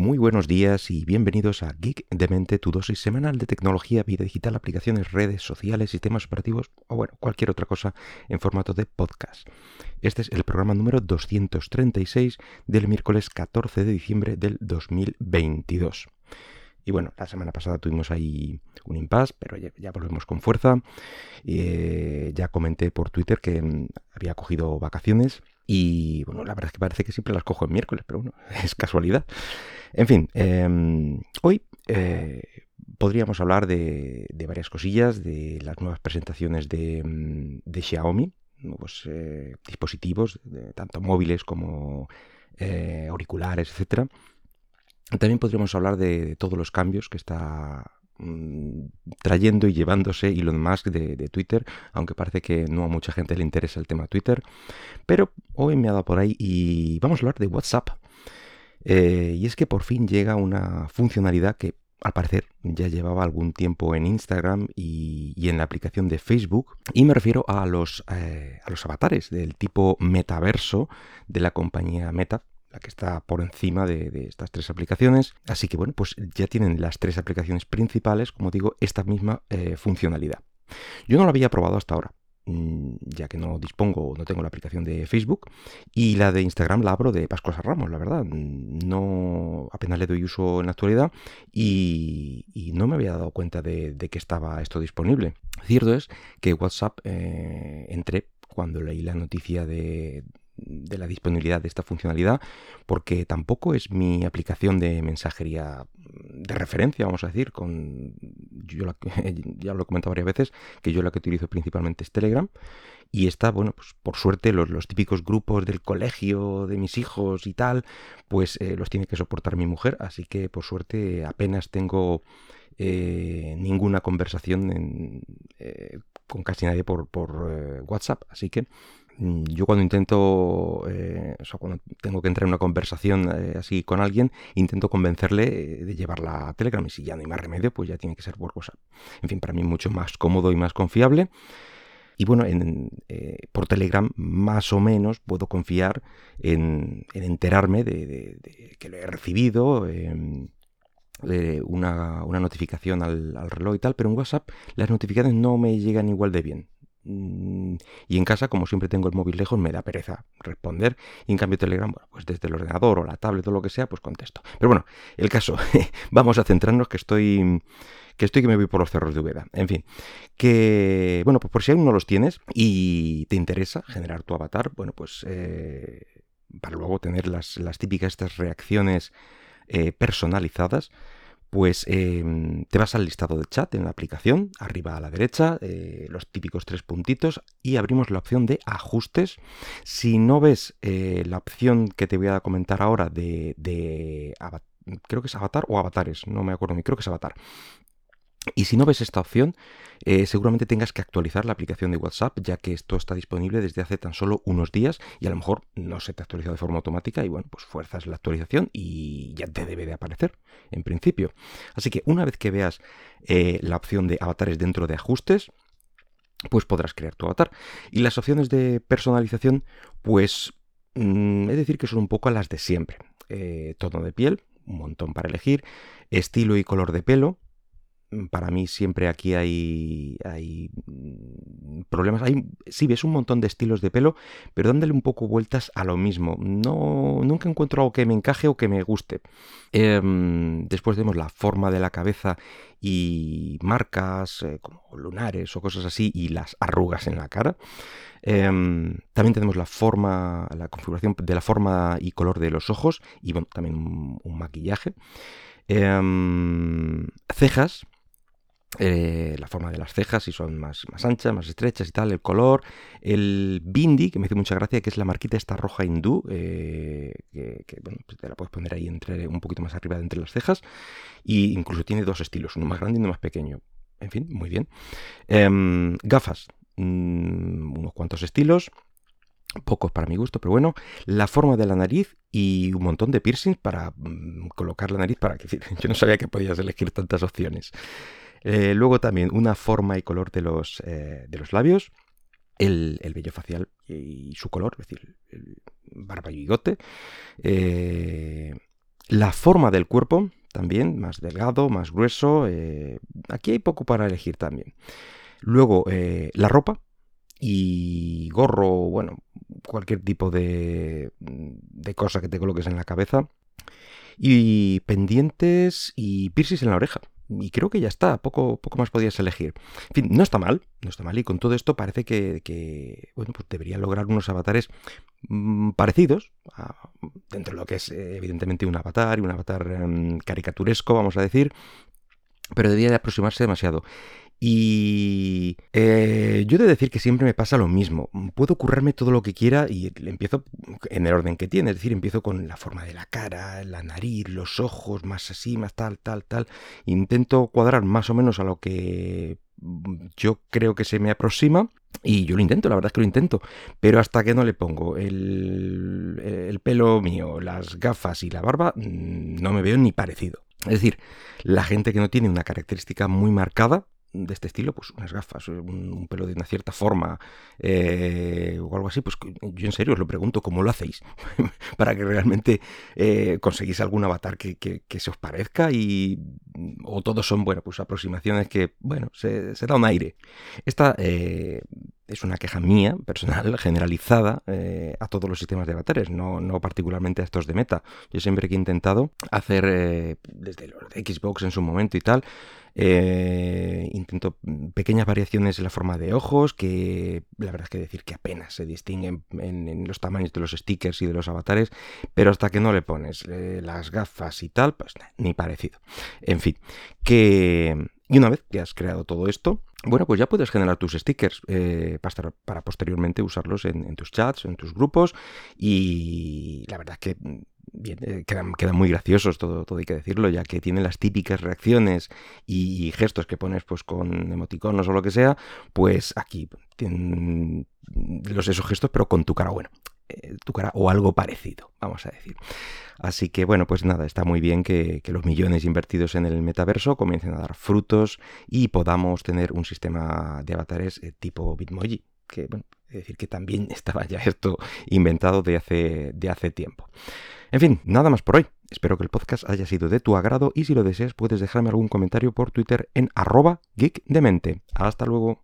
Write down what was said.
Muy buenos días y bienvenidos a Geek de Mente, tu dosis semanal de tecnología, vida digital, aplicaciones, redes sociales, sistemas operativos o bueno, cualquier otra cosa en formato de podcast. Este es el programa número 236 del miércoles 14 de diciembre del 2022. Y bueno, la semana pasada tuvimos ahí un impasse, pero ya, volvemos con fuerza. Eh, ya comenté por Twitter que mm, había cogido vacaciones y bueno, la verdad es que parece que siempre las cojo el miércoles, pero bueno, es casualidad. En fin, em, hoy eh, podríamos hablar de, varias cosillas, de las nuevas presentaciones de, mm, Xiaomi, nuevos eh, dispositivos, tanto móviles como eh, auriculares, etcétera. También podríamos hablar de todos los cambios que está Mm, trayendo y llevándose Elon Musk de, Twitter, aunque parece que no a mucha gente le interesa el tema Twitter. Pero hoy me ha dado por ahí y vamos a hablar de WhatsApp. Eh, y es que por fin llega una funcionalidad que al parecer ya llevaba algún tiempo en Instagram y, en la aplicación de Facebook. Y me refiero a los, eh, a los avatares del tipo metaverso de la compañía Meta, la que está por encima de, estas tres aplicaciones. Así que bueno, pues ya tienen las tres aplicaciones principales, como digo, esta misma eh, funcionalidad. Yo no la había probado hasta ahora, ya que no dispongo, no tengo la aplicación de Facebook y la de Instagram la abro de Pascuas a Ramos, la verdad. No apenas le doy uso en la actualidad y, no me había dado cuenta de, que estaba esto disponible. Cierto es que WhatsApp eh, entré cuando leí la noticia de, de la disponibilidad de esta funcionalidad porque tampoco es mi aplicación de mensajería de referencia, vamos a decir, con yo ya lo he comentado varias veces, que yo la que utilizo principalmente es Telegram. Y está, bueno, pues por suerte los, los típicos grupos del colegio de mis hijos y tal, pues eh, los tiene que soportar mi mujer, así que por suerte apenas tengo eh, ninguna conversación eh, con casi nadie por, por WhatsApp, así que yo cuando intento, eh, o sea, cuando tengo que entrar en una conversación eh, así con alguien, intento convencerle eh, de llevarla a Telegram y si ya no hay más remedio, pues ya tiene que ser por WhatsApp. En fin, para mí mucho más cómodo y más confiable. Y bueno, en, por Telegram más o menos puedo confiar en, enterarme de, que lo he recibido, em, una, una, notificación al, al reloj y tal, pero en WhatsApp las notificaciones no me llegan igual de bien. Y en casa, como siempre tengo el móvil lejos, me da pereza responder. Y en cambio Telegram, bueno, pues desde el ordenador o la tablet o lo que sea, pues contesto. Pero bueno, el caso, vamos a centrarnos que estoy que estoy que me voy por los cerros de Ubeda. En fin, que, bueno, pues por si aún no los tienes y te interesa generar tu avatar, bueno, pues eh, para luego tener las, las típicas estas reacciones eh, personalizadas, pues em, te vas al listado de chat en la aplicación, arriba a la derecha, eh, los típicos tres puntitos, y abrimos la opción de ajustes. Si no ves eh, la opción que te voy a comentar ahora de, creo que es avatar o avatares, no me acuerdo, creo que es avatar. Y si no ves esta opción, eh, seguramente tengas que actualizar la aplicación de WhatsApp, ya que esto está disponible desde hace tan solo unos días y a lo mejor no se te ha actualizado de forma automática y bueno, pues fuerzas la actualización y ya te debe de aparecer en principio. Así que una vez que veas eh, la opción de avatares dentro de ajustes, pues podrás crear tu avatar. Y las opciones de personalización, pues mm, es decir que son un poco las de siempre. Eh, tono de piel, un montón para elegir, estilo y color de pelo, para mí siempre aquí hay, hay mm, problemas. Hay, sí, ves un montón de estilos de pelo, pero dándole un poco vueltas a lo mismo. No, nunca encuentro algo que me encaje o que me guste. Em, después vemos la forma de la cabeza y marcas eh, como lunares o cosas así y las arrugas en la cara. Em, también tenemos la forma, la configuración de la forma y color de los ojos y bueno, también un, maquillaje. Em, cejas, eh, la forma de las cejas, si son más, más anchas, más estrechas y tal, el color, el bindi, que me hace mucha gracia, que es la marquita esta roja hindú, eh, que, bueno, pues te la puedes poner ahí entre, un poquito más arriba de entre las cejas, y incluso tiene dos estilos, uno más grande y uno más pequeño. En fin, muy bien. Em, gafas, mm, unos cuantos estilos, pocos para mi gusto, pero bueno, la forma de la nariz y un montón de piercings para mm, colocar la nariz para que yo no sabía que podías elegir tantas opciones. Eh, luego también una forma y color de los, eh, de los labios, el, el, vello facial y su color, es decir, el barba y bigote, eh, La forma del cuerpo, también, más delgado, más grueso. aquí hay poco para elegir también. Luego, la ropa, y gorro, bueno, cualquier tipo de, de cosa que te coloques en la cabeza. Y pendientes y piercings en la oreja. Y creo que ya está, poco, poco más podías elegir. En fin, no está mal, no está mal. Y con todo esto parece que, bueno, pues debería lograr unos avatares mm, parecidos, dentro de lo que es eh, evidentemente un avatar y un avatar em, caricaturesco, vamos a decir, pero debería de aproximarse demasiado. Y eh, yo he de decir que siempre me pasa lo mismo. Puedo currarme todo lo que quiera y empiezo en el orden que tiene. Es decir, empiezo con la forma de la cara, la nariz, los ojos, más así, más tal, tal, tal. Intento cuadrar más o menos a lo que yo creo que se me aproxima. Y yo lo intento, la verdad es que lo intento. Pero hasta que no le pongo el, el pelo mío, las gafas y la barba, mm, no me veo ni parecido. Es decir, la gente que no tiene una característica muy marcada, de este estilo, pues unas gafas, un, pelo de una cierta forma eh, o algo así, pues yo en serio os lo pregunto, ¿cómo lo hacéis? Para que realmente eh, conseguís algún avatar que, se os parezca y o todos son, bueno, pues aproximaciones que, bueno, se, da un aire. Esta eh, es una queja mía, personal, generalizada a todos los sistemas de avatares, no, no, particularmente a estos de meta. Yo siempre que he intentado hacer, desde los de Xbox en su momento y tal, eh, intento pequeñas variaciones en la forma de ojos, que la verdad es que decir que apenas se distinguen en, los tamaños de los stickers y de los avatares, pero hasta que no le pones eh, las gafas y tal, pues ni parecido. En fin, que... Y una vez que has creado todo esto, bueno, pues ya puedes generar tus stickers eh, para, posteriormente usarlos en, tus chats, en tus grupos. Y la verdad que bien, eh, quedan, muy graciosos, todo, todo hay que decirlo, ya que tienen las típicas reacciones y gestos que pones pues con emoticonos o lo que sea, pues aquí tienen los esos gestos, pero con tu cara, bueno, eh, tu cara o algo parecido, vamos a decir. Así que bueno, pues nada, está muy bien que, los millones invertidos en el metaverso comiencen a dar frutos y podamos tener un sistema de avatares eh, tipo Bitmoji, que bueno, es decir que también estaba ya esto inventado de hace, de hace tiempo. En fin, nada más por hoy. Espero que el podcast haya sido de tu agrado y si lo deseas puedes dejarme algún comentario por Twitter en arroba geekdemente. Hasta luego.